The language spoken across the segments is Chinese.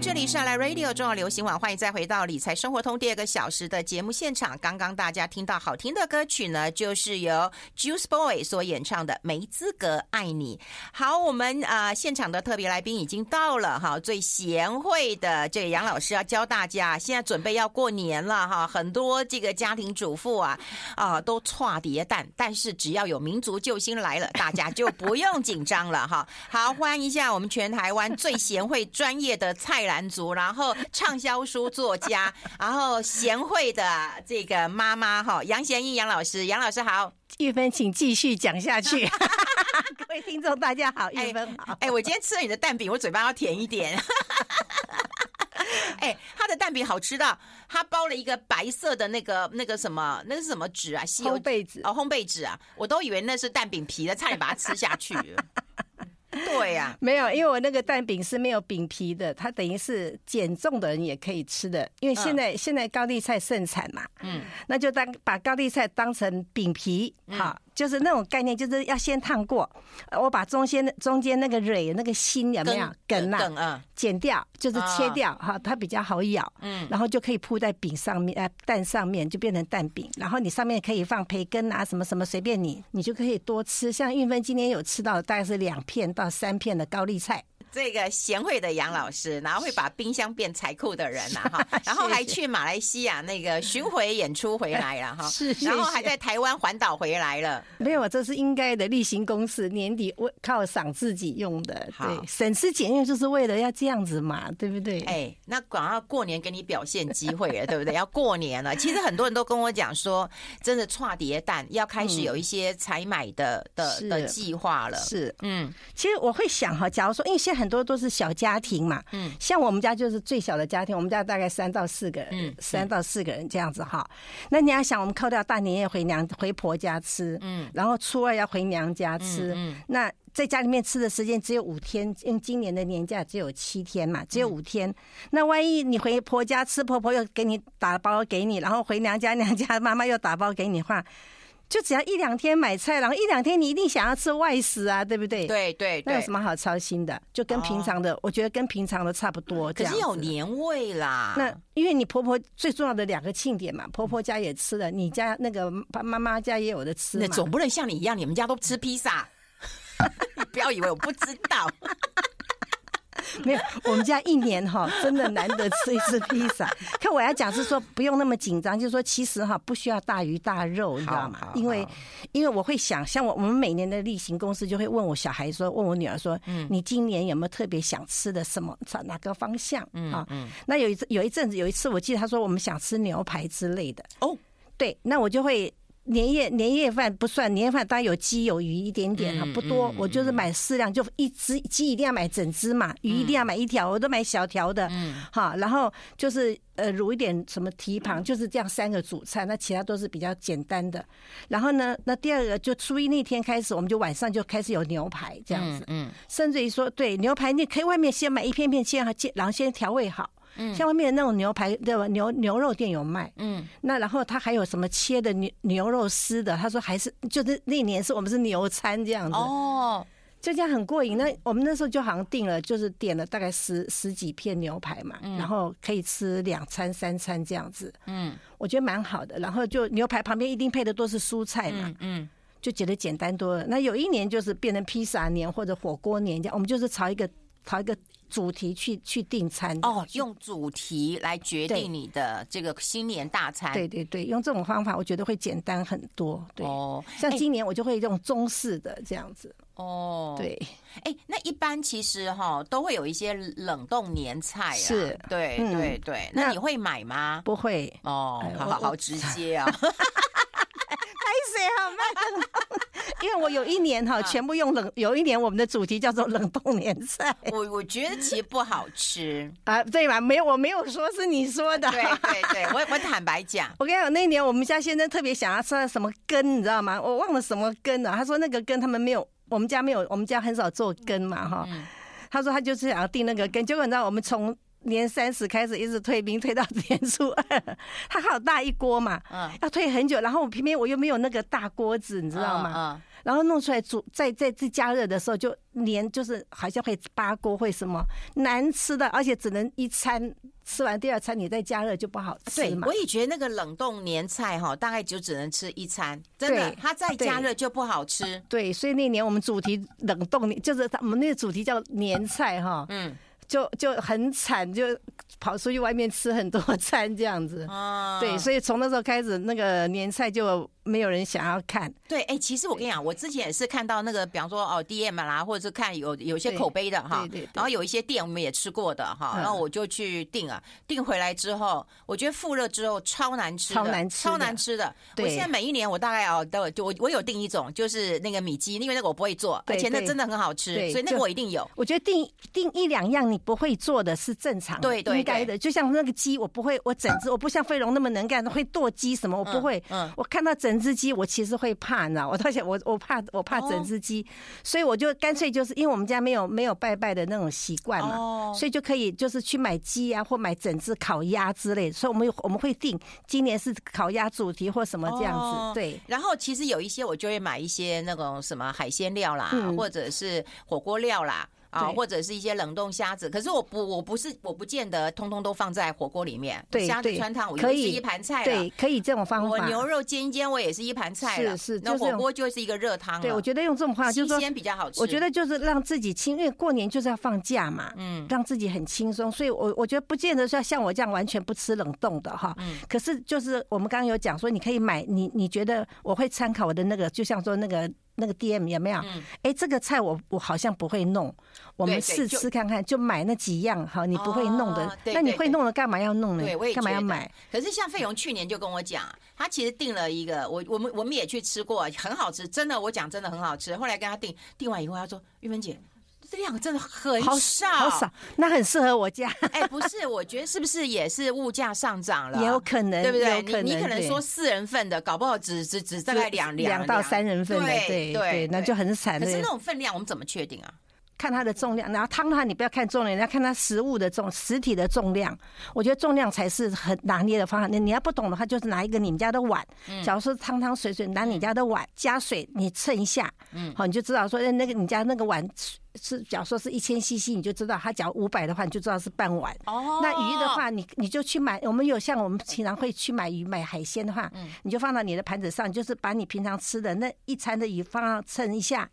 这里是来 Radio 重要流行网，欢迎再回到理财生活通第二个小时的节目现场。刚刚大家听到好听的歌曲呢，就是由 Juice Boy 所演唱的《没资格爱你》。好，我们啊、现场的特别来宾已经到了哈，最贤惠的这个杨老师要教大家，现在准备要过年了哈，很多这个家庭主妇啊啊、都剉叠蛋，但是只要有民族救星来了，大家就不用紧张了哈。好，欢迎一下我们全台湾最贤惠专业的菜篮族，然后畅销书作家，然后贤惠的这个妈妈哈，杨贤英杨老师，杨老师好，玉芬，请继续讲下去。各位听众大家好，玉芬好。哎，我今天吃了你的蛋饼，我嘴巴要甜一点。哎，他的蛋饼好吃到，他包了一个白色的那个那个什么，那是什么纸啊？烘焙纸哦，烘焙纸啊，我都以为那是蛋饼皮的，差点把它吃下去。对呀、啊，没有，因为我那个蛋饼是没有饼皮的，它等于是减重的人也可以吃的。因为现在、嗯、现在高丽菜盛产嘛，嗯，那就当把高丽菜当成饼皮，好、嗯。就是那种概念，就是要先烫过，我把中间中间那个蕊那个心有没有梗啊？剪掉，就是切掉哈，它比较好咬。嗯，然后就可以铺在饼上面，呃，蛋上面就变成蛋饼。然后你上面可以放培根啊，什么什么随便你，你就可以多吃。像运芬今天有吃到大概是两片到三片的高丽菜。这个贤惠的杨老师，然后会把冰箱变财库的人呐哈，然后还去马来西亚那个巡回演出回来了哈，是，然后还在台湾环岛回来了。没有，这是应该的例行公事，年底为犒赏自己用的。对，省吃俭用就是为了要这样子嘛，对不对？哎，那广要过年给你表现机会了，对不对？要过年了，其实很多人都跟我讲说，真的剉叠蛋要开始有一些采买的的的计划了。是，嗯，其实我会想哈，假如说，因为现在。很多都是小家庭嘛，嗯，像我们家就是最小的家庭，我们家大概三到四个人，嗯，三到四个人这样子哈。那你要想，我们扣掉大年夜回娘回婆家吃，嗯，然后初二要回娘家吃，嗯，那在家里面吃的时间只有五天，因为今年的年假只有七天嘛，只有五天。那万一你回婆家吃，婆婆又给你打包给你，然后回娘家，娘家妈妈又打包给你的话。就只要一两天买菜，然后一两天你一定想要吃外食啊，对不对？对对对，那有什么好操心的？就跟平常的，哦、我觉得跟平常的差不多。可是有年味啦。那因为你婆婆最重要的两个庆典嘛，婆婆家也吃了，你家那个妈妈家也有的吃。那总不能像你一样，你们家都吃披萨。你 不要以为我不知道。没有，我们家一年哈，真的难得吃一次披萨。可我要讲是说，不用那么紧张，就是说，其实哈，不需要大鱼大肉，你知道吗？因为，因为我会想，像我我们每年的例行公司，就会问我小孩说，问我女儿说，嗯，你今年有没有特别想吃的什么？哪个方向？嗯啊，嗯。那有一次，有一阵子，有一次，我记得他说我们想吃牛排之类的。哦，对，那我就会。年夜年夜饭不算，年夜饭当然有鸡有鱼一点点哈，不多。我就是买适量，就一只鸡一定要买整只嘛，鱼一定要买一条，我都买小条的。嗯，好，然后就是呃卤一点什么蹄膀，就是这样三个主菜，那其他都是比较简单的。然后呢，那第二个就初一那天开始，我们就晚上就开始有牛排这样子。嗯，甚至于说，对牛排，你可以外面先买一片片切好，然后先调味好。嗯，像外面的那种牛排，对吧？牛牛肉店有卖。嗯，那然后他还有什么切的牛牛肉丝的？他说还是就是那年是我们是牛餐这样子。哦，就这样很过瘾。那我们那时候就好像订了，就是点了大概十十几片牛排嘛，然后可以吃两餐三餐这样子。嗯，我觉得蛮好的。然后就牛排旁边一定配的都是蔬菜嘛。嗯，就觉得简单多了。那有一年就是变成披萨年或者火锅年这样，我们就是朝一个朝一个。主题去去订餐哦，用主题来决定你的这个新年大餐。对对对，用这种方法，我觉得会简单很多。对，哦，像今年我就会用中式的这样子。哦，对，哎，那一般其实哈都会有一些冷冻年菜啊。是，对对对。那你会买吗？不会。哦，好好好直 接啊。开水好吗？因为我有一年哈，全部用冷。有一年我们的主题叫做冷冻年菜。我我觉得其实不好吃啊，对吧？没有，我没有说是你说的。对对对，我我坦白讲，我跟你讲，那一年我们家先生特别想要吃什么根，你知道吗？我忘了什么根了。他说那个根他们没有，我们家没有，我们家很少做羹嘛哈。他说他就是想要订那个羹，结果你知道我们从年三十开始一直退冰，退到 年初二，它好大一锅嘛，嗯，要退很久，然后我偏偏我又没有那个大锅子，你知道吗？嗯。然后弄出来煮，在在这加热的时候就黏，就是好像会扒锅，会什么难吃的，而且只能一餐吃完，第二餐你再加热就不好吃嘛。对，我也觉得那个冷冻年菜哈，大概就只能吃一餐，真的，它再加热就不好吃。对，对，所以那年我们主题冷冻，就是我们那个主题叫年菜哈，嗯，就就很惨，就跑出去外面吃很多 餐这样子。哦，对，所以从那时候开始，那个年菜就。没有人想要看，对，哎，其实我跟你讲，我之前也是看到那个，比方说哦，DM 啦，或者是看有有一些口碑的哈，然后有一些店我们也吃过的哈，然后我就去订啊，订回来之后，我觉得复热之后超难吃，超难吃，超难吃的。我现在每一年我大概哦都我我有订一种，就是那个米鸡，因为那个我不会做，而且那真的很好吃，所以那个我一定有。我觉得订订一两样你不会做的是正常，对对，应该的。就像那个鸡，我不会，我整只我不像飞龙那么能干，会剁鸡什么，我不会。嗯，我看到整只鸡，我其实。会怕，你知道？我到现我我怕我怕整只鸡，所以我就干脆就是因为我们家没有没有拜拜的那种习惯嘛，所以就可以就是去买鸡啊，或买整只烤鸭之类。所以我们我们会定今年是烤鸭主题或什么这样子。对。然后其实有一些我就会买一些那种什么海鲜料啦，或者是火锅料啦。啊，或者是一些冷冻虾子，可是我不，我不是，我不见得通通都放在火锅里面。对，虾子穿烫，我就是一盘菜了。对，可以这种方法。我牛肉煎一煎，我也是一盘菜了。是是，那火锅就是一个热汤。对，我觉得用这种方法就是说比较好吃。我觉得就是让自己轻，因为过年就是要放假嘛，嗯，让自己很轻松。所以我我觉得不见得说像我这样完全不吃冷冻的哈。嗯。可是就是我们刚刚有讲说，你可以买你你觉得我会参考我的那个，就像说那个。那个 DM 有没有？哎，这个菜我我好像不会弄，我们试吃看看，就买那几样哈，你不会弄的，那你会弄的干嘛要弄呢？对，我也干嘛要买？可是像费勇去年就跟我讲，他其实订了一个，我我们我们也去吃过，很好吃，真的，我讲真的很好吃。后来跟他订，订完以后他说：“玉芬姐。”这两个真的很少，好少，那很适合我家。哎，不是，我觉得是不是也是物价上涨了？也有可能，对不对？你你可能说四人份的，搞不好只只只大概两两到三人份的，对对，那就很惨。可是那种分量，我们怎么确定啊？看它的重量，然后汤的话，你不要看重量，你要看它食物的重，实体的重量。我觉得重量才是很拿捏的方法。那你要不懂的话，就是拿一个你们家的碗，假如说汤汤水水，拿你家的碗加水，你称一下，嗯，好，你就知道说，那个你家那个碗是，假如说是一千 CC，你就知道它假如五百的话，你就知道是半碗。哦，那鱼的话，你你就去买，我们有像我们平常会去买鱼买海鲜的话，你就放到你的盘子上，就是把你平常吃的那一餐的鱼放上称一下。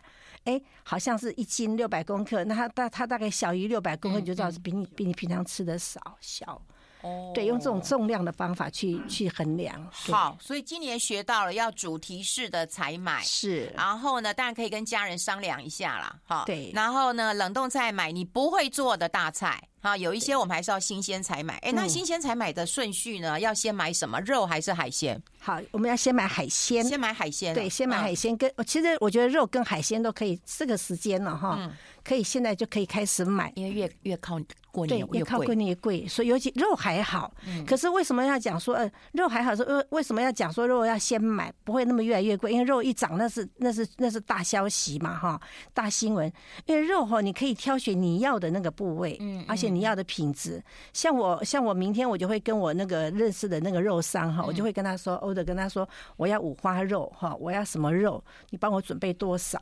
哎，好像是一斤六百公克，那它大它大概小于六百公克，你就知道是比你比你平常吃的少小。哦，对，用这种重量的方法去去衡量。好，所以今年学到了要主题式的采买，是。然后呢，当然可以跟家人商量一下啦。哈，对。然后呢，冷冻菜买你不会做的大菜。啊，有一些我们还是要新鲜采买。哎，那新鲜采买的顺序呢？要先买什么肉还是海鲜？好，我们要先买海鲜。先买海鲜。对，先买海鲜。跟其实我觉得肉跟海鲜都可以，这个时间了哈，可以现在就可以开始买，因为越越靠过年越贵。越靠过年越贵，所以尤其肉还好。可是为什么要讲说呃肉还好？说为为什么要讲说肉要先买，不会那么越来越贵？因为肉一涨，那是那是那是大消息嘛哈，大新闻。因为肉哈，你可以挑选你要的那个部位，嗯，而且你要的品质。像我像我明天我就会跟我那个认识的那个肉商哈，我就会跟他说，欧的跟他说，我要五花肉哈，我要什么肉，你帮我准备多少？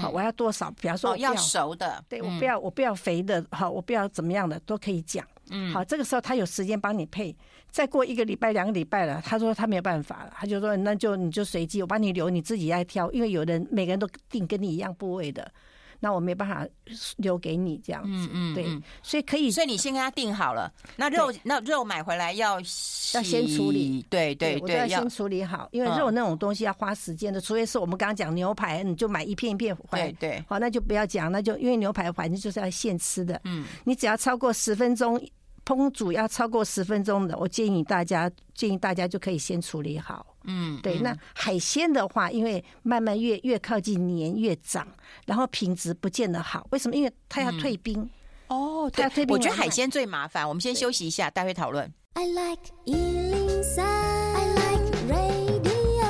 好，我要多少？比方说要熟的，对我不要我不要肥的，好，我不要怎么样的都可以讲。嗯，好，这个时候他有时间帮你配。再过一个礼拜、两个礼拜了，他说他没有办法了，他就说那就你就随机，我帮你留，你自己来挑，因为有人每个人都定跟你一样部位的。那我没办法留给你这样子，嗯嗯，对，所以可以，所以你先跟他定好了。那肉那肉买回来要要先处理，对对对，要先处理好，因为肉那种东西要花时间的。除非是我们刚刚讲牛排，你就买一片一片回，对对，好，那就不要讲，那就因为牛排反正就是要现吃的，嗯，你只要超过十分钟烹煮要超过十分钟的，我建议大家建议大家就可以先处理好。嗯，对，那海鲜的话，因为慢慢越越靠近年越涨，然后品质不见得好。为什么？因为它要退冰。嗯、哦，它要退冰。我觉得海鲜最麻烦。我们先休息一下，待会讨论。I like 103, I like radio.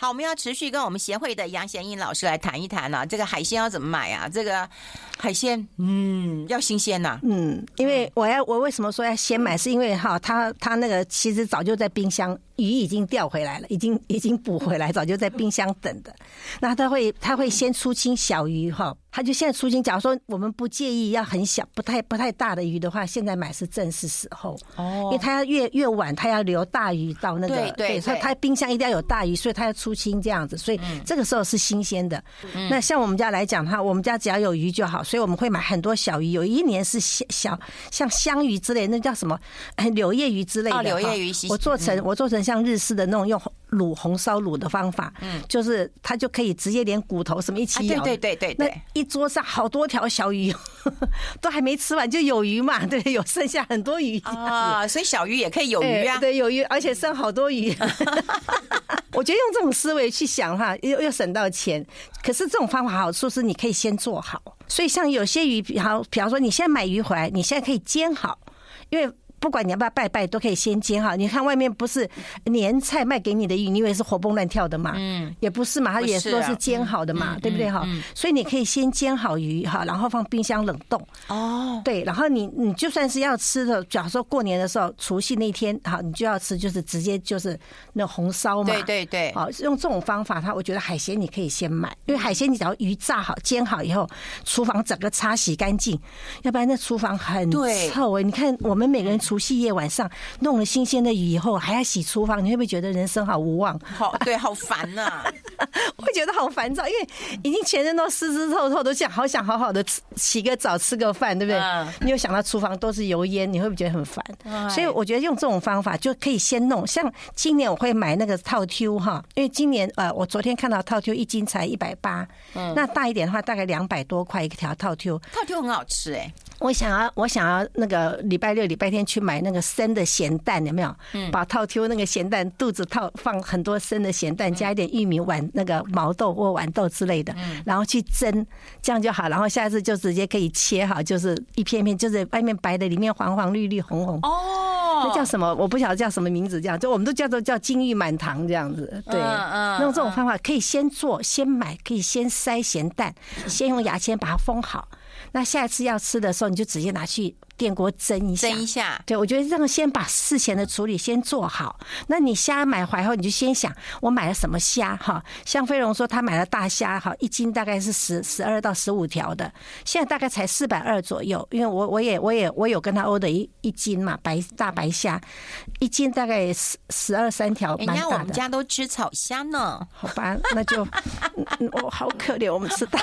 好，我们要持续跟我们协会的杨贤英老师来谈一谈呢、啊，这个海鲜要怎么买啊？这个海鲜，嗯，要新鲜呐、啊。嗯，因为我要我为什么说要先买，是因为哈，他他那个其实早就在冰箱，鱼已经钓回来了，已经已经捕回来，早就在冰箱等的。那他会他会先出清小鱼哈。他就现在出清，假如说我们不介意要很小、不太不太大的鱼的话，现在买是正是时候哦，因为他要越越晚，他要留大鱼到那个对对，所以他冰箱一定要有大鱼，所以他要出清这样子，所以这个时候是新鲜的。那像我们家来讲的话，我们家只要有鱼就好，所以我们会买很多小鱼。有一年是小小像香鱼之类，那叫什么柳叶鱼之类的。哦，柳叶鱼，我做成我做成像日式的那种用卤红烧卤的方法，嗯，就是它就可以直接连骨头什么一起咬。对对对对，对。一桌上好多条小鱼，都还没吃完就有鱼嘛，对，有剩下很多鱼啊，所以小鱼也可以有鱼啊，对，有鱼，而且剩好多鱼。我觉得用这种思维去想哈，又又省到钱。可是这种方法好处是你可以先做好，所以像有些鱼，比方比方说你现在买鱼回来，你现在可以煎好，因为。不管你要不要拜拜，都可以先煎哈。你看外面不是年菜卖给你的鱼，你以为是活蹦乱跳的嘛？嗯，也不是嘛，它也是都是煎好的嘛，对不对哈？所以你可以先煎好鱼哈，然后放冰箱冷冻。哦，对，然后你你就算是要吃的，假如说过年的时候，除夕那天哈，你就要吃，就是直接就是那红烧嘛。对对对。好，用这种方法，它我觉得海鲜你可以先买，因为海鲜你只要鱼炸好、煎好以后，厨房整个擦洗干净，要不然那厨房很臭哎。你看我们每个人。除夕夜晚上弄了新鲜的鱼以后，还要洗厨房，你会不会觉得人生好无望？好，对，好烦呐、啊！会觉得好烦躁，因为已经全身都湿湿透透，都想好想好好的吃洗个澡吃个饭，对不对？你又想到厨房都是油烟，你会不会觉得很烦？所以我觉得用这种方法就可以先弄。像今年我会买那个套 Q 哈，因为今年呃，我昨天看到套 Q 一斤才一百八，那大一点的话大概两百多块一条套 Q。套 Q 很好吃哎、欸。我想要，我想要那个礼拜六、礼拜天去买那个生的咸蛋，有没有？嗯。把套丢那个咸蛋肚子套放很多生的咸蛋，加一点玉米、豌那个毛豆或豌豆之类的，然后去蒸，这样就好。然后下次就直接可以切好，就是一片片，就是外面白的，里面黄黄绿绿红红。哦。那叫什么？我不晓得叫什么名字，这样就我们都叫做叫金玉满堂这样子。对。嗯嗯。用这种方法可以先做，先买，可以先塞咸蛋，先用牙签把它封好。那下一次要吃的时候，你就直接拿去电锅蒸一下。蒸一下，对，我觉得这样先把事前的处理先做好。那你虾买回来后，你就先想我买了什么虾哈。像飞龙说他买了大虾哈，一斤大概是十十二到十五条的，现在大概才四百二左右。因为我我也我也我有跟他 order 一一斤嘛，白大白虾，一斤大概十十二三条，蛮大的。人家我们家都吃草虾呢。好吧，那就我好可怜，我们吃大。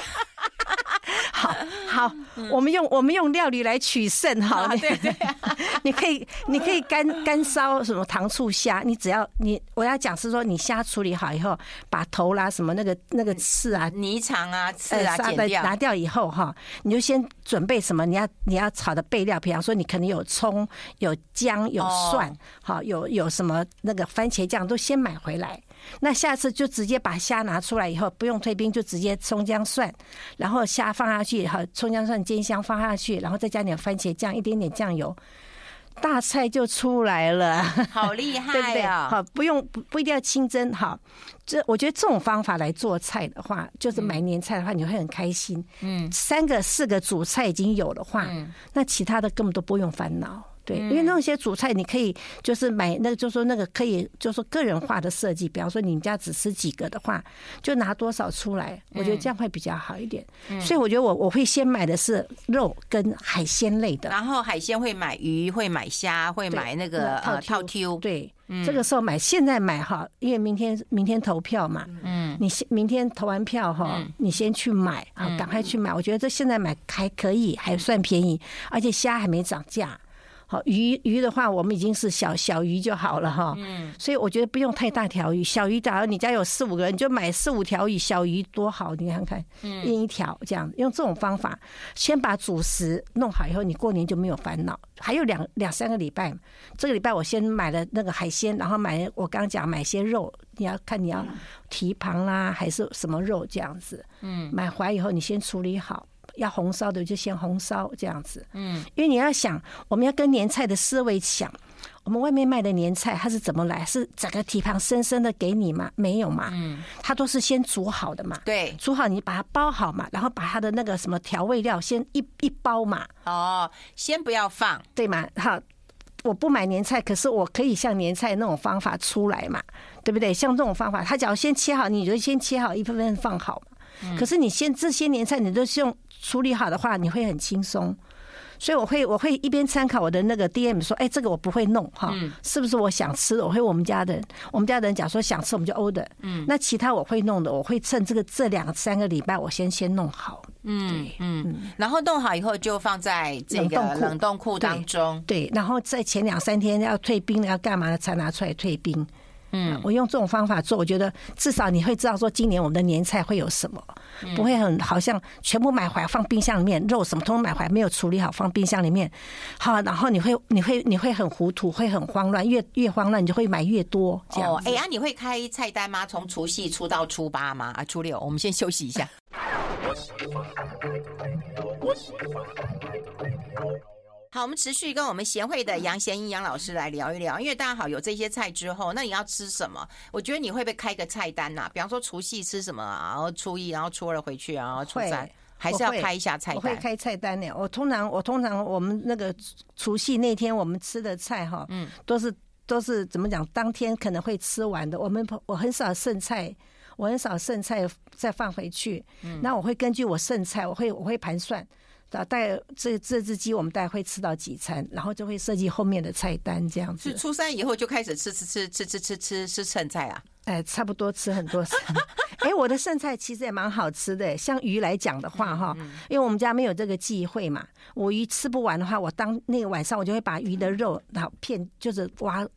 我们用我们用料理来取胜哈。对对，你可以你可以干干烧什么糖醋虾，你只要你我要讲是说，你虾处理好以后，把头啦什么那个那个刺啊、泥肠啊、刺啊剪掉，拿掉以后哈，你就先准备什么？你要你要炒的备料，比方说你可能有葱、有姜、有蒜，好有有什么那个番茄酱都先买回来。那下次就直接把虾拿出来以后，不用退冰，就直接葱姜蒜，然后虾放下去，好葱姜蒜煎香放下去，然后再加点番茄酱，一点点酱油，大菜就出来了。好厉害，对不对？好，不用不不一定要清蒸。好，这我觉得这种方法来做菜的话，就是买年菜的话，你会很开心。嗯，三个四个主菜已经有的话，那其他的根本都不用烦恼。对，因为那些主菜你可以就是买那个，就说那个可以，就说个人化的设计。比方说你们家只吃几个的话，就拿多少出来，我觉得这样会比较好一点。所以我觉得我我会先买的是肉跟海鲜类的，然后海鲜会买鱼，会买虾，会买那个呃套 Q。对，这个时候买，现在买哈，因为明天明天投票嘛，嗯，你先明天投完票哈，你先去买啊，赶快去买。我觉得这现在买还可以，还算便宜，而且虾还没涨价。好鱼鱼的话，我们已经是小小鱼就好了哈。嗯，所以我觉得不用太大条鱼，小鱼假如你家有四五个人，你就买四五条鱼，小鱼多好，你看看，一一条这样，用这种方法先把主食弄好以后，你过年就没有烦恼。还有两两三个礼拜，这个礼拜我先买了那个海鲜，然后买我刚刚讲买些肉，你要看你要蹄膀啦还是什么肉这样子。嗯，买回来以后你先处理好。要红烧的就先红烧这样子，嗯，因为你要想，我们要跟年菜的思维想，我们外面卖的年菜，它是怎么来？是整个蹄膀生生的给你吗？没有嘛，嗯，它都是先煮好的嘛，对，煮好你把它包好嘛，然后把它的那个什么调味料先一一包嘛，哦，先不要放，对吗？好，我不买年菜，可是我可以像年菜那种方法出来嘛，对不对？像这种方法，他只要先切好，你就先切好一份份放好嘛。嗯、可是你先这些年菜你都是用处理好的话，你会很轻松。所以我会我会一边参考我的那个 DM 说，哎，这个我不会弄哈，是不是我想吃的？我会我们家的人，我们家的人讲说想吃我们就 order。嗯，那其他我会弄的，我会趁这个这两三个礼拜我先先弄好。嗯嗯，然后弄好以后就放在这个冷冻库当中。对，然后在前两三天要退冰要干嘛的才拿出来退冰。嗯，我用这种方法做，我觉得至少你会知道说今年我们的年菜会有什么，不会很好像全部买回来放冰箱里面，肉什么通通买回来没有处理好放冰箱里面，好，然后你会你会你会很糊涂，会很慌乱，越越慌乱你就会买越多这样。哦，哎呀，你会开菜单吗？从除夕出到初八吗？啊，初六，我们先休息一下。好，我们持续跟我们协会的杨贤英杨老师来聊一聊，因为大家好有这些菜之后，那你要吃什么？我觉得你会不会开个菜单呐、啊？比方说除夕吃什么，然后初一，然后初二回去，然后初三，还是要开一下菜单？我会开菜单呢。我通常我通常我们那个除夕那天我们吃的菜哈，嗯，都是都是怎么讲？当天可能会吃完的。我们我很少剩菜，我很少剩菜再放回去。嗯，那我会根据我剩菜，我会我会盘算。带这这只鸡，我们大概会吃到几餐，然后就会设计后面的菜单这样子。是初三以后就开始吃吃吃吃吃吃吃吃剩菜啊？哎，差不多吃很多餐。哎，我的剩菜其实也蛮好吃的。像鱼来讲的话，哈，因为我们家没有这个忌讳嘛，我鱼吃不完的话，我当那个晚上我就会把鱼的肉然后片就是挖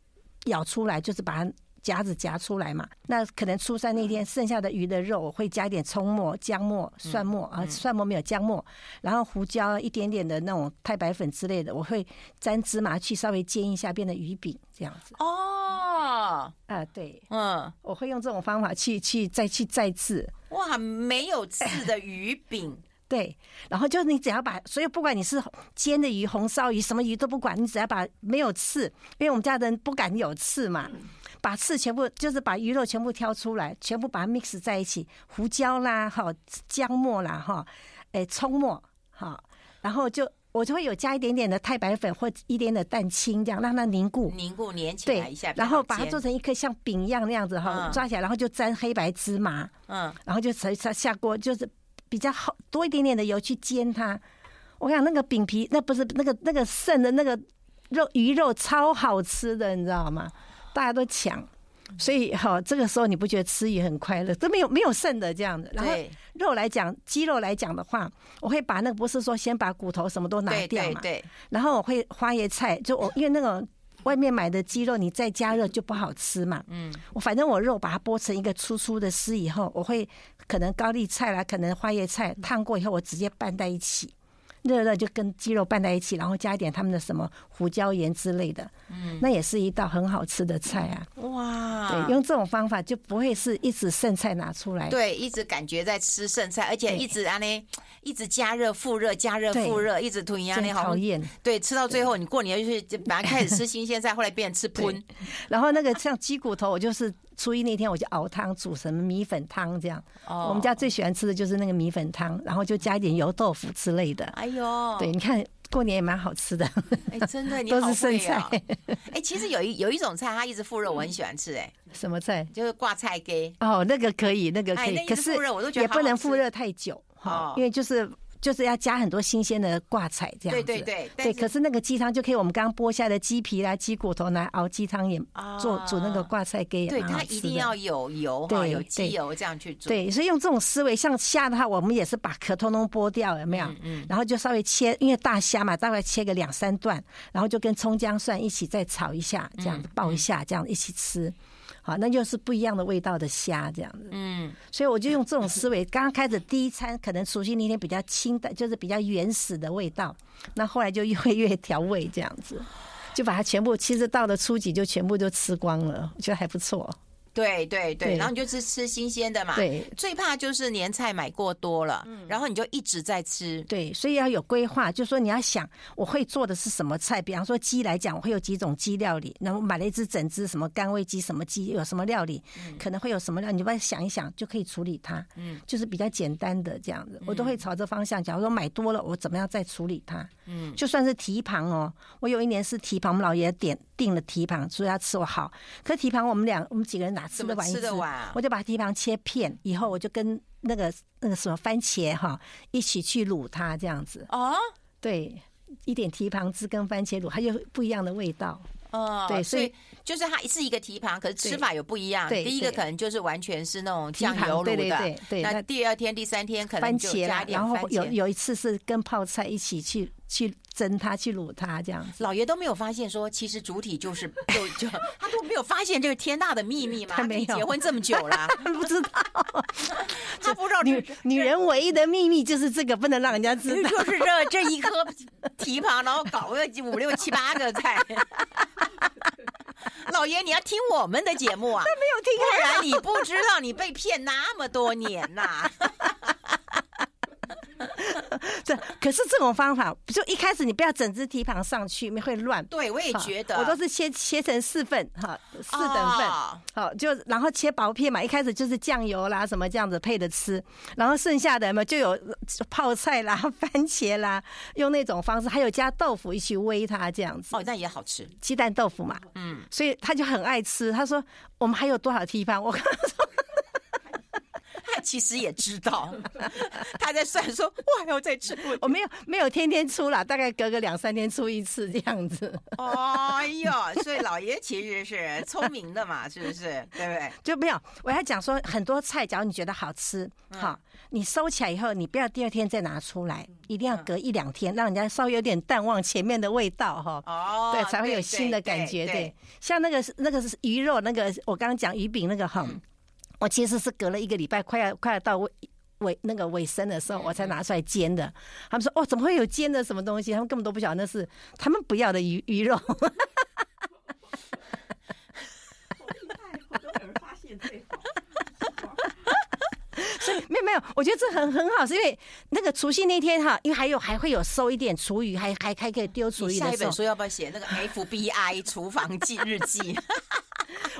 咬出来，就是把它。夹子夹出来嘛，那可能初三那天剩下的鱼的肉，我会加一点葱末、姜末、蒜末啊，蒜末没有姜末，然后胡椒一点点的那种太白粉之类的，我会沾芝麻去稍微煎一下，变成鱼饼这样子。哦，啊，对，嗯，我会用这种方法去去再去再制。哇，没有刺的鱼饼，对，然后就是你只要把，所以不管你是煎的鱼、红烧鱼，什么鱼都不管，你只要把没有刺，因为我们家的人不敢有刺嘛。把刺全部就是把鱼肉全部挑出来，全部把它 mix 在一起，胡椒啦，哈，姜末啦，哈，诶，葱末，哈，然后就我就会有加一点点的太白粉或一点点的蛋清，这样让它凝固，凝固粘起来一下，然后把它做成一颗像饼一样那样子哈，抓起来，然后就沾黑白芝麻，嗯，然后就下下锅，就是比较好多一点点的油去煎它。我想那个饼皮，那不是那个那个剩的那个肉鱼肉超好吃的，你知道吗？大家都抢，所以哈，这个时候你不觉得吃鱼很快乐？都没有没有剩的这样的。然后肉来讲，鸡肉来讲的话，我会把那个不是说先把骨头什么都拿掉嘛，对。然后我会花椰菜，就我因为那个外面买的鸡肉，你再加热就不好吃嘛。嗯。我反正我肉把它剥成一个粗粗的丝以后，我会可能高丽菜啦，可能花椰菜烫过以后，我直接拌在一起。热热就跟鸡肉拌在一起，然后加一点他们的什么胡椒盐之类的，嗯，那也是一道很好吃的菜啊！哇，对，用这种方法就不会是一直剩菜拿出来，对，一直感觉在吃剩菜，而且一直啊呢，一直加热复热，加热复热，一直吞一样那好讨厌。对，吃到最后，你过年就是就本来开始吃新鲜菜，后来变成吃喷，然后那个像鸡骨头，我就是。初一那天我就熬汤煮什么米粉汤这样，oh. 我们家最喜欢吃的就是那个米粉汤，然后就加一点油豆腐之类的。哎呦，对，你看过年也蛮好吃的。哎，真的，你都是剩菜。哎，其实有一有一种菜，它一直复热，我很喜欢吃。哎，什么菜？就是挂菜给。哦，那个可以，那个可以，可是也不能复热太久哈，因为就是。就是要加很多新鲜的挂菜这样子，对对对，对。可是那个鸡汤就可以，我们刚刚剥下的鸡皮啦、鸡骨头来熬鸡汤也做煮那个挂菜给。对，它一定要有油，哈，有鸡油这样去做。对，所以用这种思维，像虾的话，我们也是把壳通通剥掉，有没有？嗯。然后就稍微切，因为大虾嘛，大概切个两三段，然后就跟葱姜蒜一起再炒一下，这样子爆一下，这样一起吃。好，那就是不一样的味道的虾这样子，嗯，所以我就用这种思维，刚刚开始第一餐可能熟悉那天比较清淡，就是比较原始的味道，那后来就越越调味这样子，就把它全部，其实到了初几就全部都吃光了，我觉得还不错。对对对，然后你就吃吃新鲜的嘛。对，最怕就是年菜买过多了，然后你就一直在吃。对，所以要有规划，就是说你要想我会做的是什么菜，比方说鸡来讲，我会有几种鸡料理，然后买了一只整只什么干味鸡，什么鸡有什么料理，可能会有什么料，你就把它想一想就可以处理它。嗯，就是比较简单的这样子，我都会朝这方向。假如说买多了，我怎么样再处理它？嗯，就算是蹄膀哦，我有一年是蹄膀，我们老爷点订了蹄膀，说要吃我好，可是蹄膀我们俩我们几个人哪吃得完一次？我就把蹄膀切片，以后我就跟那个那个什么番茄哈一起去卤它，这样子哦，对，一点蹄膀汁跟番茄卤，它就不一样的味道。哦，对，所以就是它是一个蹄膀，可是吃法有不一样。对，第一个可能就是完全是那种酱油卤的，对对对对。那第二天、第三天可能就加一点番茄。然后有有一次是跟泡菜一起去去争他、去卤它这样。老爷都没有发现说，其实主体就是 就就他都没有发现这个天大的秘密吗？他没有结婚这么久了，不知道。他不知道女女人唯一的秘密就是这个，不能让人家知道，就是这这一颗蹄膀，然后搞个五六七八个菜。老爷，你要听我们的节目啊！他没有听，不然你不知道你被骗那么多年呐、啊。这可是这种方法，就一开始你不要整只蹄膀上去，会乱。对，我也觉得，我都是切切成四份哈，四等份，好就然后切薄片嘛。一开始就是酱油啦什么这样子配着吃，然后剩下的嘛就有泡菜啦、番茄啦，用那种方式，还有加豆腐一起煨它这样子。哦，那也好吃，鸡蛋豆腐嘛。嗯，所以他就很爱吃。他说我们还有多少蹄膀？我其实也知道，他在算说，我还要再吃。我没有没有天天出啦，大概隔个两三天出一次这样子。哎呦，所以老爷其实是聪明的嘛，是不是？对不对？就没有，我要讲说很多菜，假如你觉得好吃，好，你收起来以后，你不要第二天再拿出来，一定要隔一两天，让人家稍微有点淡忘前面的味道哈。哦，对，才会有新的感觉。对，像那个那个是鱼肉，那个我刚刚讲鱼饼那个哈。我其实是隔了一个礼拜，快要快要到尾尾那个尾声的时候，我才拿出来煎的。他们说：“哦，怎么会有煎的什么东西？”他们根本都不晓得那是他们不要的鱼鱼肉。好厉害！好多人发现最好。所以没有没有，我觉得这很很好，是因为那个除夕那天哈，因为还有还会有收一点厨余，还还还可以丢厨余的。下一本书要不要写那个 FBI 厨房记日记？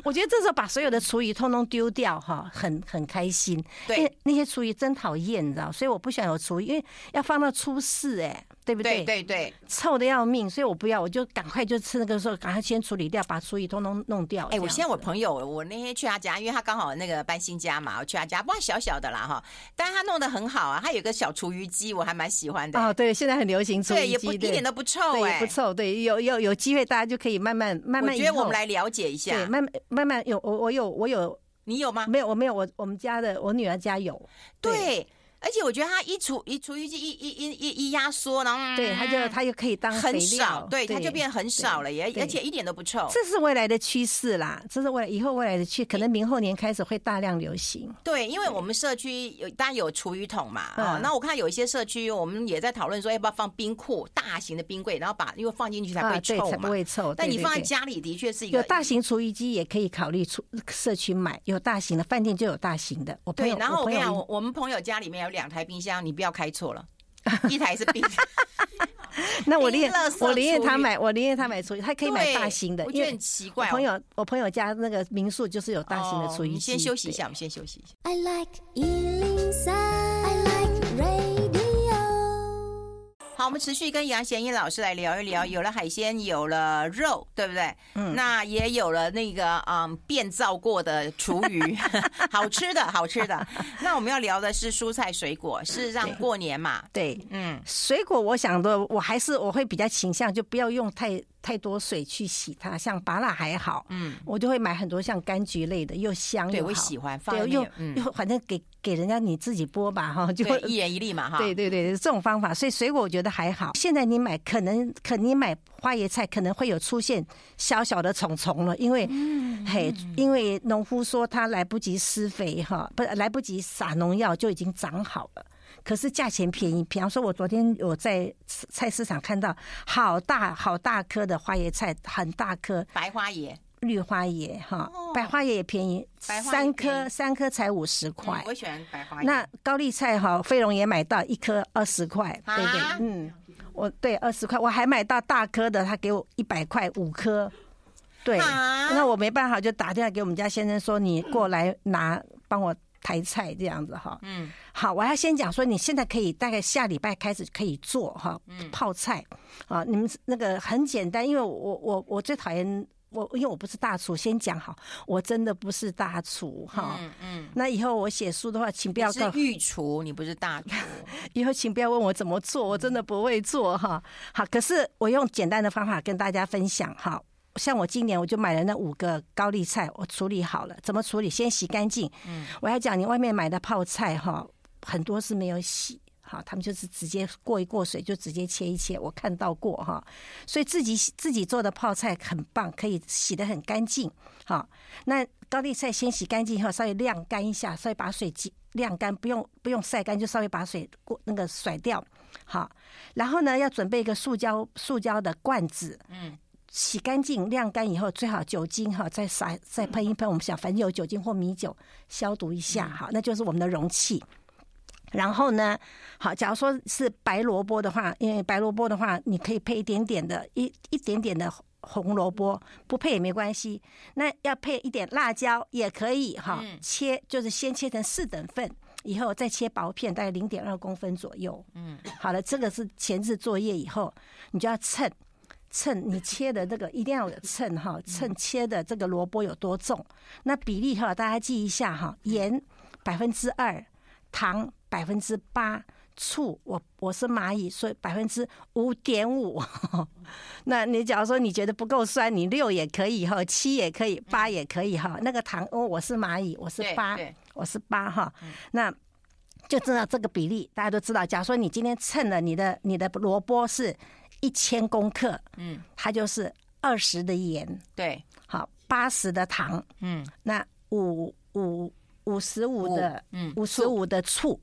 我觉得这时候把所有的厨余通通丢掉哈，很很开心。对，那些厨余真讨厌，你知道，所以我不喜欢有厨余，因为要放到初四哎。对不对？对对对，臭的要命，所以我不要，我就赶快就吃那个时候，赶快先处理掉，把厨余通通弄掉。哎，我现在我朋友，我那天去他家，因为他刚好那个搬新家嘛，我去他家，不过小小的啦哈，但是他弄得很好啊，他有个小厨余机，我还蛮喜欢的。哦，对，现在很流行厨余机，对，也不一点都不臭，哎，不臭，对，有有有机会大家就可以慢慢慢慢。我觉得我们来了解一下，对，慢慢慢慢有我我有我有，你有吗？没有，我没有，我我们家的我女儿家有，对。而且我觉得它一除一厨余机一一一一一压缩，然后对它就它就可以当，很少，对它就变很少了，也而且一点都不臭。这是未来的趋势啦，这是未来以后未来的趋，可能明后年开始会大量流行。对，因为我们社区有当然有厨余桶嘛，啊，那我看有一些社区我们也在讨论说要不要放冰库，大型的冰柜，然后把因为放进去才不会臭嘛，才不会臭。但你放在家里的确是一个有大型厨余机也可以考虑出社区买，有大型的饭店就有大型的。我对，然后我跟你讲，我我们朋友家里面有两台冰箱。你不要开错了，一台是冰。那我宁愿我宁愿他买，我宁愿他买厨余，他可以买大型的。我觉得很奇怪，朋友，我朋友家那个民宿就是有大型的厨余机。你先休息一下，我们先休息一下。I like 好，我们持续跟杨贤英老师来聊一聊。有了海鲜，有了肉，对不对？嗯，那也有了那个嗯变造过的厨余，好吃的好吃的。那我们要聊的是蔬菜水果，事实上过年嘛，对，嗯，水果我想的，我还是我会比较倾向就不要用太。太多水去洗它，像芭乐还好，嗯，我就会买很多像柑橘类的，又香又好，对，我喜欢放又又反正给给人家你自己剥吧哈，就会一人一粒嘛哈，对对对，这种方法，所以水果我觉得还好。现在你买可能可能你买花椰菜可能会有出现小小的虫虫了，因为嘿，因为农夫说他来不及施肥哈，不来不及撒农药就已经长好了。可是价钱便宜，比方说，我昨天我在菜市场看到好大好大颗的花椰菜，很大颗。白花椰，绿花椰哈，白花椰也便宜，三颗三颗才五十块。我喜欢白花椰。那高丽菜哈，飞龙也买到一颗二十块，对对，嗯，我对二十块，我还买到大颗的，他给我一百块五颗。对，那我没办法，就打电话给我们家先生说，你过来拿，帮我抬菜这样子哈。嗯，好，我要先讲说，你现在可以大概下礼拜开始可以做哈，泡菜啊，你们那个很简单，因为我我我最讨厌。我因为我不是大厨，先讲好，我真的不是大厨哈。嗯嗯。那以后我写书的话，请不要告。是御厨，你不是大厨。以后请不要问我怎么做，我真的不会做哈。好，可是我用简单的方法跟大家分享哈。像我今年我就买了那五个高丽菜，我处理好了，怎么处理？先洗干净。嗯。我要讲，你外面买的泡菜哈，很多是没有洗。好，他们就是直接过一过水就直接切一切，我看到过哈，所以自己自己做的泡菜很棒，可以洗得很干净。好，那高丽菜先洗干净以后，稍微晾干一下，稍微把水晾干，不用不用晒干，就稍微把水过那个甩掉。好，然后呢，要准备一个塑胶塑胶的罐子，嗯，洗干净晾干以后，最好酒精哈，再洒再喷一喷，我们想反正有酒精或米酒消毒一下，好，那就是我们的容器。然后呢，好，假如说是白萝卜的话，因为白萝卜的话，你可以配一点点的，一一点点的红萝卜，不配也没关系。那要配一点辣椒也可以，哈，切就是先切成四等份，以后再切薄片，大概零点二公分左右。嗯，好了，这个是前置作业，以后你就要称称你切的这个一定要有称哈，称切的这个萝卜有多重，那比例哈，大家记一下哈，盐百分之二，糖。百分之八醋，我我是蚂蚁，所以百分之五点五。那你假如说你觉得不够酸，你六也可以哈，七也可以，八也可以哈。那个糖哦，我是蚂蚁，我是八，我是八哈。那就知道这个比例，大家都知道。假如说你今天称了你的你的萝卜是一千公克，嗯，它就是二十的盐，对，好八十的糖，嗯，那五五五十五的，嗯，五十五的醋。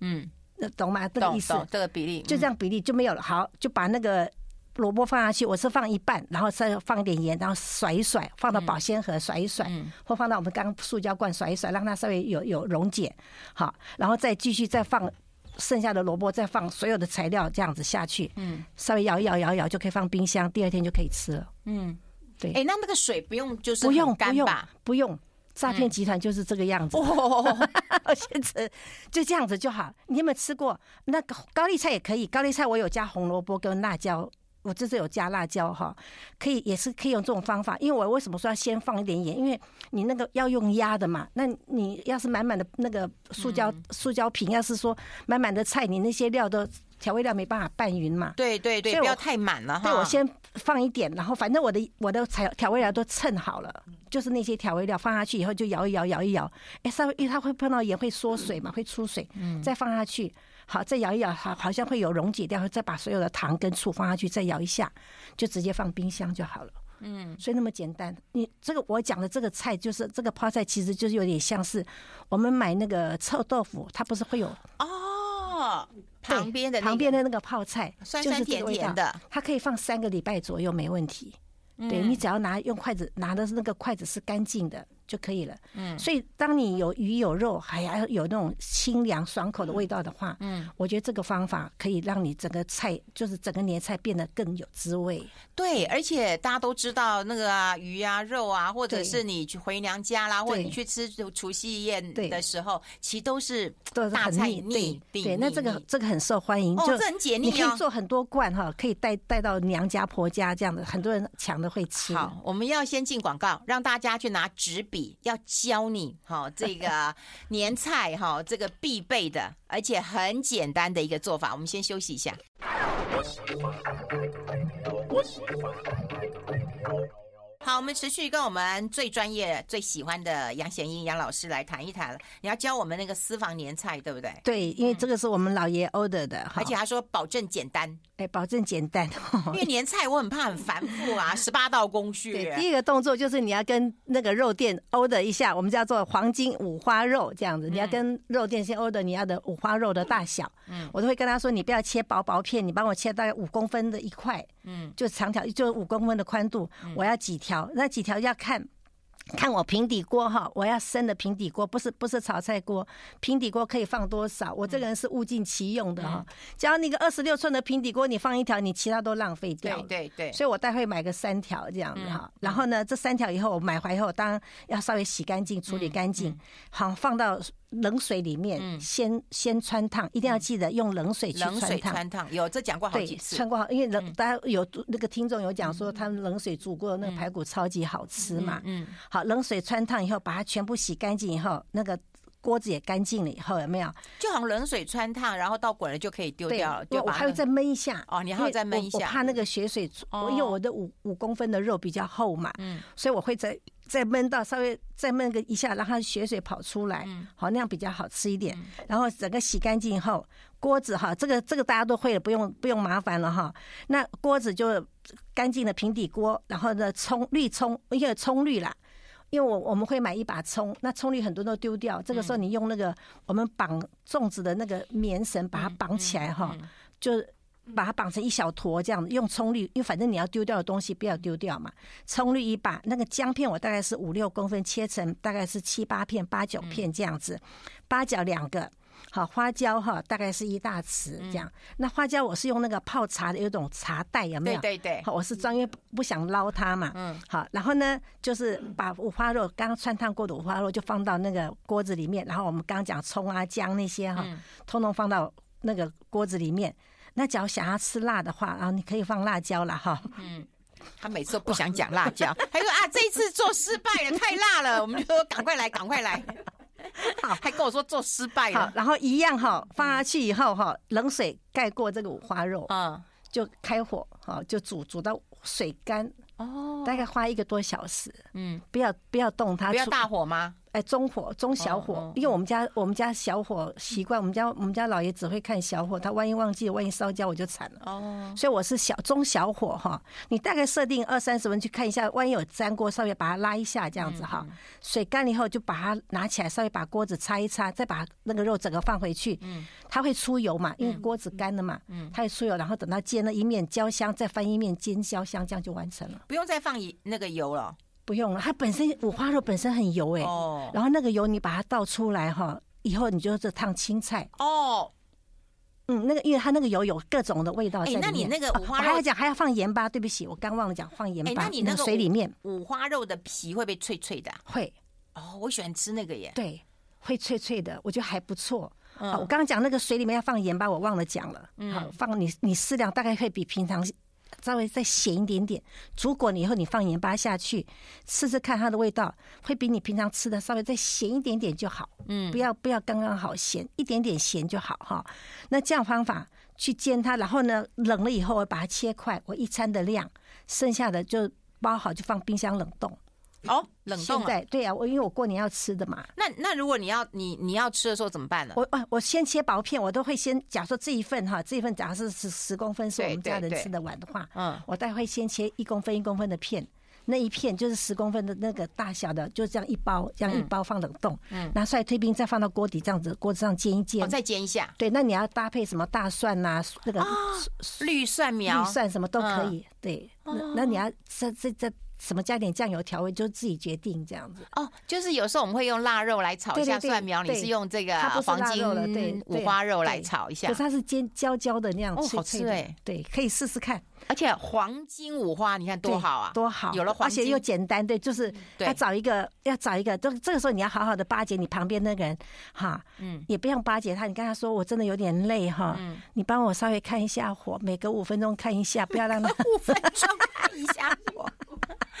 嗯，那懂吗？这个意思，这个比例就这样比例就没有了。好，就把那个萝卜放下去，我是放一半，然后再放一点盐，然后甩一甩，放到保鲜盒甩一甩，或放到我们刚刚塑胶罐甩一甩，让它稍微有有溶解。好，然后再继续再放剩下的萝卜，再放所有的材料这样子下去。嗯，稍微摇一摇，摇一摇就可以放冰箱，第二天就可以吃了。嗯，对。哎，那那个水不用就是不用不用不用。诈骗集团就是这个样子，哦，先吃就这样子就好。你有没有吃过那个高丽菜也可以？高丽菜我有加红萝卜跟辣椒，我这次有加辣椒哈，可以也是可以用这种方法。因为我为什么说要先放一点盐？因为你那个要用压的嘛。那你要是满满的那个塑胶塑胶瓶，要是说满满的菜，你那些料都。调味料没办法拌匀嘛？对对对，不要太满了哈。对，我先放一点，然后反正我的我的调调味料都称好了，就是那些调味料放下去以后就摇一摇，摇一摇。哎，稍微因为它会碰到盐会缩水嘛，会出水。嗯。再放下去，好，再摇一摇，好，好像会有溶解掉。再把所有的糖跟醋放下去，再摇一下，就直接放冰箱就好了。嗯。所以那么简单。你这个我讲的这个菜，就是这个泡菜，其实就是有点像是我们买那个臭豆腐，它不是会有哦。旁边的旁边的那个泡菜，酸酸甜甜的，它可以放三个礼拜左右没问题。对，你只要拿用筷子拿的那个筷子是干净的。就可以了。嗯，所以当你有鱼有肉，还要有那种清凉爽口的味道的话，嗯，我觉得这个方法可以让你整个菜，就是整个年菜变得更有滋味。对，而且大家都知道那个啊，鱼啊、肉啊，或者是你去回娘家啦，或者你去吃除夕宴的时候，其实都是都是很腻。对，那这个这个很受欢迎，哦，这很解腻。你可以做很多罐哈，可以带带到娘家婆家这样的，很多人抢的会吃。好，我们要先进广告，让大家去拿纸笔。要教你哈，这个 年菜哈，这个必备的，而且很简单的一个做法。我们先休息一下。好，我们持续跟我们最专业、最喜欢的杨贤英杨老师来谈一谈。你要教我们那个私房年菜，对不对？对，因为这个是我们老爷 order 的，而且他说保证简单。哎，保证简单。因为年菜我很怕很繁复啊，十八道工序。对，第一个动作就是你要跟那个肉店 order 一下，我们叫做黄金五花肉这样子。你要跟肉店先 order 你要的五花肉的大小。嗯，我都会跟他说，你不要切薄薄片，你帮我切大概五公分的一块。嗯，就长条就五公分的宽度，我要几条。条，那几条要看。看我平底锅哈，我要生的平底锅，不是不是炒菜锅。平底锅可以放多少？我这个人是物尽其用的哈。只要那个二十六寸的平底锅，你放一条，你其他都浪费掉。对对对。所以我待会买个三条这样子哈。然后呢，这三条以后我买回来以后，当然要稍微洗干净，处理干净，好放到。冷水里面先先穿烫，一定要记得用冷水去穿烫。冷水穿烫有这讲过好几次。穿过好，因为冷大家有那个听众有讲说，他们冷水煮过的那个排骨超级好吃嘛。嗯。好，冷水穿烫以后，把它全部洗干净以后，那个锅子也干净了以后，有没有？就好像冷水穿烫，然后到滚了就可以丢掉了。对，我还要再焖一下。哦，你还要再焖一下。我怕那个血水，因为我的五五公分的肉比较厚嘛。嗯。所以我会在。再焖到稍微再焖个一下，让它血水跑出来，好，那样比较好吃一点。然后整个洗干净以后，锅子哈，这个这个大家都会了，不用不用麻烦了哈。那锅子就干净的平底锅，然后呢葱绿葱，因为葱绿啦，因为我我们会买一把葱，那葱绿很多都丢掉，这个时候你用那个我们绑粽子的那个棉绳把它绑起来哈，就。把它绑成一小坨这样子，用葱绿，因为反正你要丢掉的东西不要丢掉嘛。葱绿一把，那个姜片我大概是五六公分，切成大概是七八片、八九片这样子。八角两个，好，花椒哈，大概是一大匙这样。那花椒我是用那个泡茶的有种茶袋，有没有？对对对。我是专业不想捞它嘛。嗯。好，然后呢，就是把五花肉刚刚汆烫过的五花肉就放到那个锅子里面，然后我们刚刚讲葱啊、姜那些哈，通通放到那个锅子里面。那假如想要吃辣的话，然后你可以放辣椒了哈。嗯，他每次都不想讲辣椒，他说啊，这一次做失败了，太辣了。我们就说赶快来，赶快来。好，还跟我说做失败了。然后一样哈，放下去以后哈，冷水盖过这个五花肉，嗯，就开火，哈，就煮煮到水干。哦，大概花一个多小时。嗯，不要不要动它，不要大火吗？哎，中火、中小火，因为我们家我们家小火习惯，我们家我们家老爷只会看小火，他万一忘记，万一烧焦我就惨了。哦，所以我是小中小火哈，你大概设定二三十分去看一下，万一有粘锅，稍微把它拉一下这样子哈。水干了以后就把它拿起来，稍微把锅子擦一擦，再把那个肉整个放回去。嗯，它会出油嘛，因为锅子干了嘛。嗯，它会出油，然后等到煎了一面焦香，再翻一面煎焦香，这样就完成了。不用再放一那个油了。不用了，它本身五花肉本身很油哎，哦，然后那个油你把它倒出来哈，以后你就是烫青菜哦，嗯，那个因为它那个油有各种的味道在里面。那你那个五花肉，还要讲还要放盐巴，对不起，我刚忘了讲放盐巴。那你那个水里面五花肉的皮会不会脆脆的？会哦，我喜欢吃那个耶。对，会脆脆的，我觉得还不错。好，我刚刚讲那个水里面要放盐巴，我忘了讲了。好，放你你适量，大概会比平常。稍微再咸一点点，煮滚了以后你放盐巴下去，试试看它的味道，会比你平常吃的稍微再咸一点点就好。嗯，不要不要刚刚好咸，一点点咸就好哈。那这样方法去煎它，然后呢，冷了以后我把它切块，我一餐的量，剩下的就包好就放冰箱冷冻。哦，冷冻啊！对呀，我因为我过年要吃的嘛。那那如果你要你你要吃的时候怎么办呢？我我先切薄片，我都会先假如说这一份哈，这一份假如是十十公分是我们家人吃得完的话，嗯，我待会先切一公分一公分的片，那一片就是十公分的那个大小的，就这样一包，这样一包放冷冻，嗯，拿出来退冰，再放到锅底这样子，锅子上煎一煎，再煎一下。对，那你要搭配什么大蒜呐，那个绿蒜苗、绿蒜什么都可以。对，那那你要这这这。什么加点酱油调味就自己决定这样子。哦，就是有时候我们会用腊肉来炒一下蒜苗，你是用这个黄金五花肉来炒一下，可是它是煎焦焦的那样哦，好吃哎，对，可以试试看。而且黄金五花，你看多好啊，多好，有了黄金，而且又简单，对，就是要找一个，要找一个，都这个时候你要好好的巴结你旁边那个人哈，嗯，也不用巴结他，你跟他说我真的有点累哈，你帮我稍微看一下火，每隔五分钟看一下，不要让他 五分钟看一下火。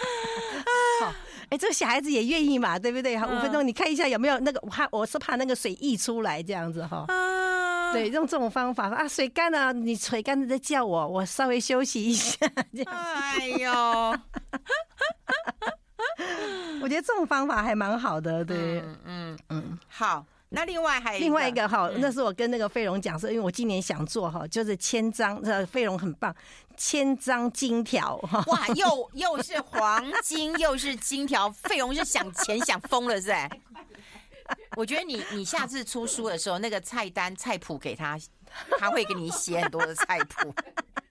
好，哎、欸，这个小孩子也愿意嘛，对不对？好，五分钟你看一下有没有那个，我怕我是怕那个水溢出来这样子哈。啊，对，用这种方法啊，水干了，你水干了再叫我，我稍微休息一下。这样哎呦，我觉得这种方法还蛮好的，对，嗯嗯嗯，好。那另外还有另外一个哈，那是我跟那个费荣讲说，因为我今年想做哈，就是千张，呃，费荣很棒，千张金条哈，哇，又 又是黄金又是金条，费荣是想钱想疯了是哎？我觉得你你下次出书的时候，那个菜单菜谱给他，他会给你写很多的菜谱。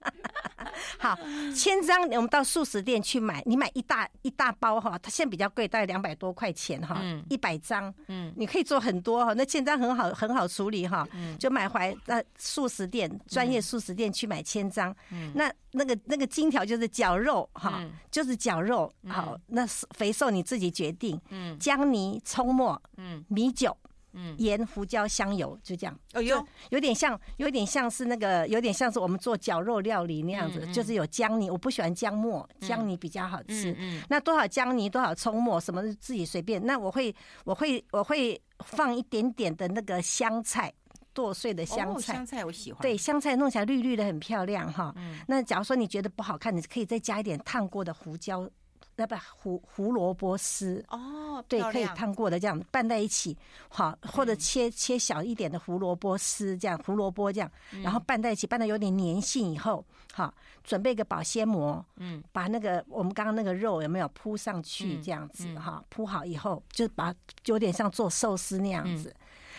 好，千张我们到素食店去买，你买一大一大包哈，它现在比较贵，大概两百多块钱哈，一百张，嗯，你可以做很多哈，那千张很好很好处理哈，就买回来那素食店专业素食店去买千张，那那个那个金条就是绞肉哈，就是绞肉，好，那肥瘦你自己决定，嗯，姜泥、葱末，嗯，米酒。嗯，盐、胡椒、香油，就这样。哦哟，有点像，有点像是那个，有点像是我们做绞肉料理那样子，就是有姜泥。我不喜欢姜末，姜泥比较好吃。嗯，那多少姜泥，多少葱末，什么自己随便。那我会，我会，我会放一点点的那个香菜，剁碎的香菜。香菜我喜欢。对，香菜弄起来绿绿的，很漂亮哈。那假如说你觉得不好看，你可以再加一点烫过的胡椒。那不胡胡萝卜丝哦，对，可以烫过的这样拌在一起，好，或者切切小一点的胡萝卜丝，这样胡萝卜这样，然后拌在一起，拌的有点粘性以后，好，准备个保鲜膜，嗯，把那个我们刚刚那个肉有没有铺上去，这样子哈，铺好以后就把就有点像做寿司那样子，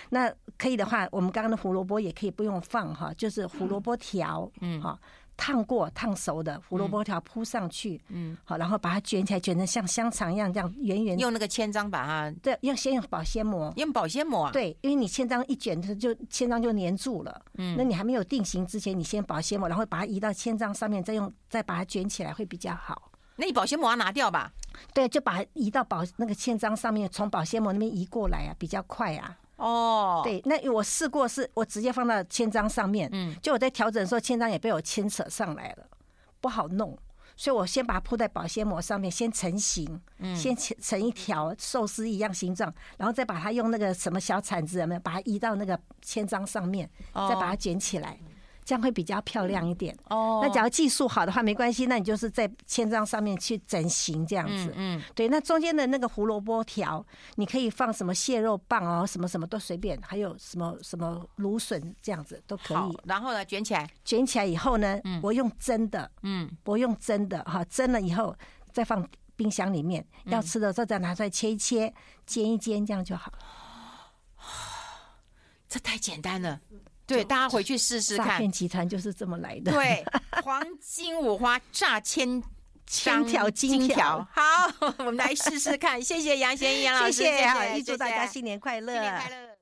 那可以的话，我们刚刚的胡萝卜也可以不用放哈，就是胡萝卜条，嗯，好。烫过、烫熟的胡萝卜条铺上去，嗯，好，然后把它卷起来，卷成像香肠一样，这样圆圆。用那个千张把它，对，要先用保鲜膜。用保鲜膜啊？对，因为你千张一卷，它就千张就粘住了。嗯，那你还没有定型之前，你先保鲜膜，然后把它移到千张上面，再用再把它卷起来会比较好。那你保鲜膜要拿掉吧？对，就把它移到保那个千张上面，从保鲜膜那边移过来啊，比较快啊。哦，对，那我试过，是我直接放到千张上面，嗯，就我在调整的时候，千张也被我牵扯上来了，不好弄，所以我先把它铺在保鲜膜上面，先成型，嗯，先成成一条寿司一样形状，然后再把它用那个什么小铲子有没有，把它移到那个千张上面，再把它卷起来。这样会比较漂亮一点哦。那假如技术好的话，没关系，那你就是在千张上面去整形这样子。嗯，对。那中间的那个胡萝卜条，你可以放什么蟹肉棒哦，什么什么都随便，还有什么什么芦笋这样子都可以。然后呢，卷起来，卷起来以后呢，我用蒸的，嗯，我用蒸的哈，蒸了以后再放冰箱里面，要吃的时候再拿出来切一切，煎一煎，这样就好。这太简单了。对，大家回去试试看。诈骗集团就是这么来的。对，黄金五花炸千千条金条。好，我们来试试看。谢谢杨贤一杨老师，谢谢，预祝大家新年快乐，新年快乐。